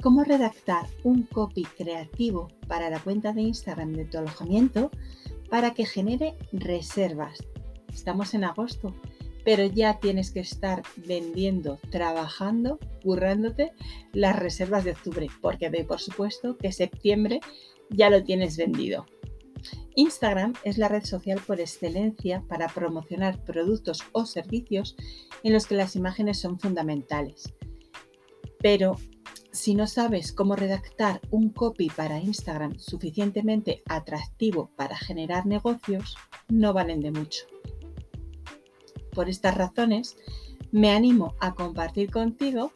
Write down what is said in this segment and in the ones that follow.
cómo redactar un copy creativo para la cuenta de Instagram de tu alojamiento para que genere reservas. Estamos en agosto, pero ya tienes que estar vendiendo, trabajando, currándote las reservas de octubre, porque doy por supuesto que septiembre ya lo tienes vendido. Instagram es la red social por excelencia para promocionar productos o servicios en los que las imágenes son fundamentales. Pero si no sabes cómo redactar un copy para Instagram suficientemente atractivo para generar negocios, no valen de mucho. Por estas razones, me animo a compartir contigo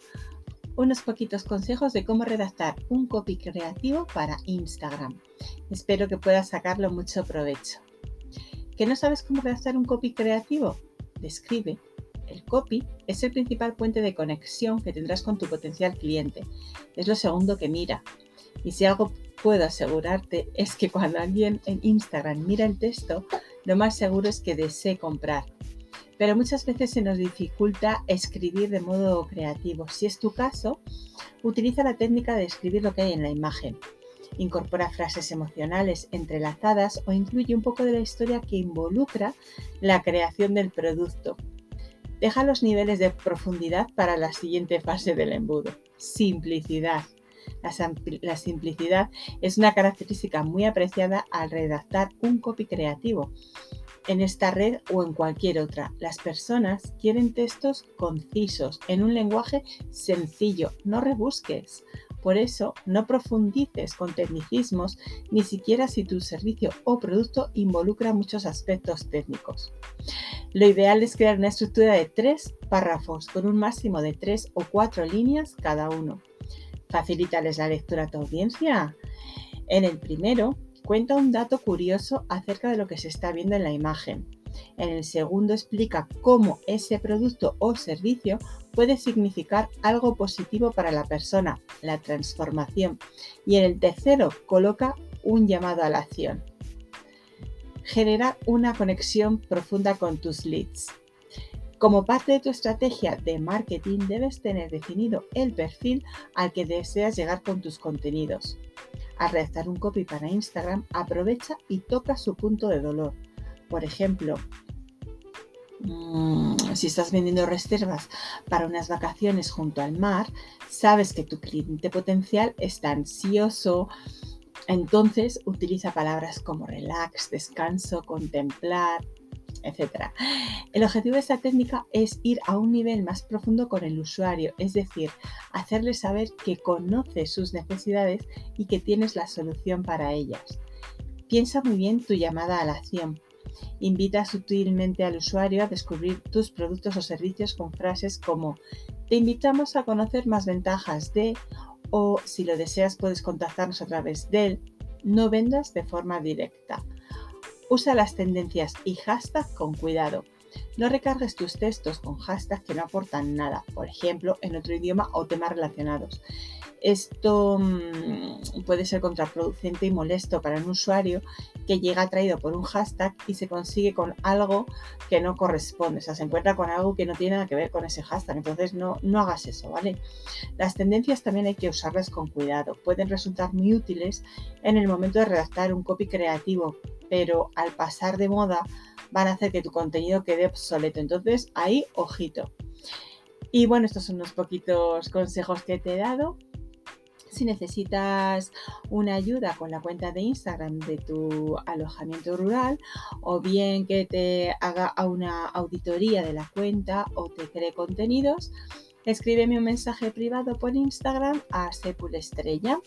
unos poquitos consejos de cómo redactar un copy creativo para Instagram. Espero que puedas sacarlo mucho provecho. ¿Que no sabes cómo redactar un copy creativo? Describe. El copy es el principal puente de conexión que tendrás con tu potencial cliente. Es lo segundo que mira. Y si algo puedo asegurarte es que cuando alguien en Instagram mira el texto, lo más seguro es que desee comprar pero muchas veces se nos dificulta escribir de modo creativo. Si es tu caso, utiliza la técnica de escribir lo que hay en la imagen. Incorpora frases emocionales entrelazadas o incluye un poco de la historia que involucra la creación del producto. Deja los niveles de profundidad para la siguiente fase del embudo. Simplicidad. La, simplicidad es una característica muy apreciada al redactar un copy creativo en esta red o en cualquier otra. Las personas quieren textos concisos, en un lenguaje sencillo, no rebusques. Por eso, no profundices con tecnicismos, ni siquiera si tu servicio o producto involucra muchos aspectos técnicos. Lo ideal es crear una estructura de tres párrafos con un máximo de tres o cuatro líneas cada uno. Facilítales la lectura a tu audiencia. En el primero, cuenta un dato curioso acerca de lo que se está viendo en la imagen. En el segundo explica cómo ese producto o servicio puede significar algo positivo para la persona, la transformación. Y en el tercero coloca un llamado a la acción. Generar una conexión profunda con tus leads. Como parte de tu estrategia de marketing debes tener definido el perfil al que deseas llegar con tus contenidos. Al redactar un copy para Instagram, aprovecha y toca su punto de dolor. Por ejemplo, mm, si estás vendiendo reservas para unas vacaciones junto al mar, sabes que tu cliente potencial está ansioso, entonces utiliza palabras como relax, descanso, contemplar, etc. El objetivo de esta técnica es ir a un nivel más profundo con el usuario, es decir, hacerle saber que conoces sus necesidades y que tienes la solución para ellas. Piensa muy bien tu llamada a la acción. Invita sutilmente al usuario a descubrir tus productos o servicios con frases como te invitamos a conocer más ventajas de o si lo deseas puedes contactarnos a través de no vendas de forma directa. Usa las tendencias y hashtags con cuidado. No recargues tus textos con hashtags que no aportan nada, por ejemplo, en otro idioma o temas relacionados. Esto mm, puede ser contraproducente y molesto para un usuario que llega atraído por un hashtag y se consigue con algo que no corresponde, o sea, se encuentra con algo que no tiene nada que ver con ese hashtag. Entonces, no, no hagas eso, ¿vale? Las tendencias también hay que usarlas con cuidado. Pueden resultar muy útiles en el momento de redactar un copy creativo, pero al pasar de moda van a hacer que tu contenido quede obsoleto. Entonces, ahí, ojito. Y bueno, estos son unos poquitos consejos que te he dado. Si necesitas una ayuda con la cuenta de Instagram de tu alojamiento rural o bien que te haga una auditoría de la cuenta o te cree contenidos, escríbeme un mensaje privado por Instagram a Estrella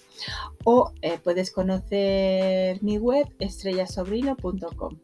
o eh, puedes conocer mi web estrellasobrino.com.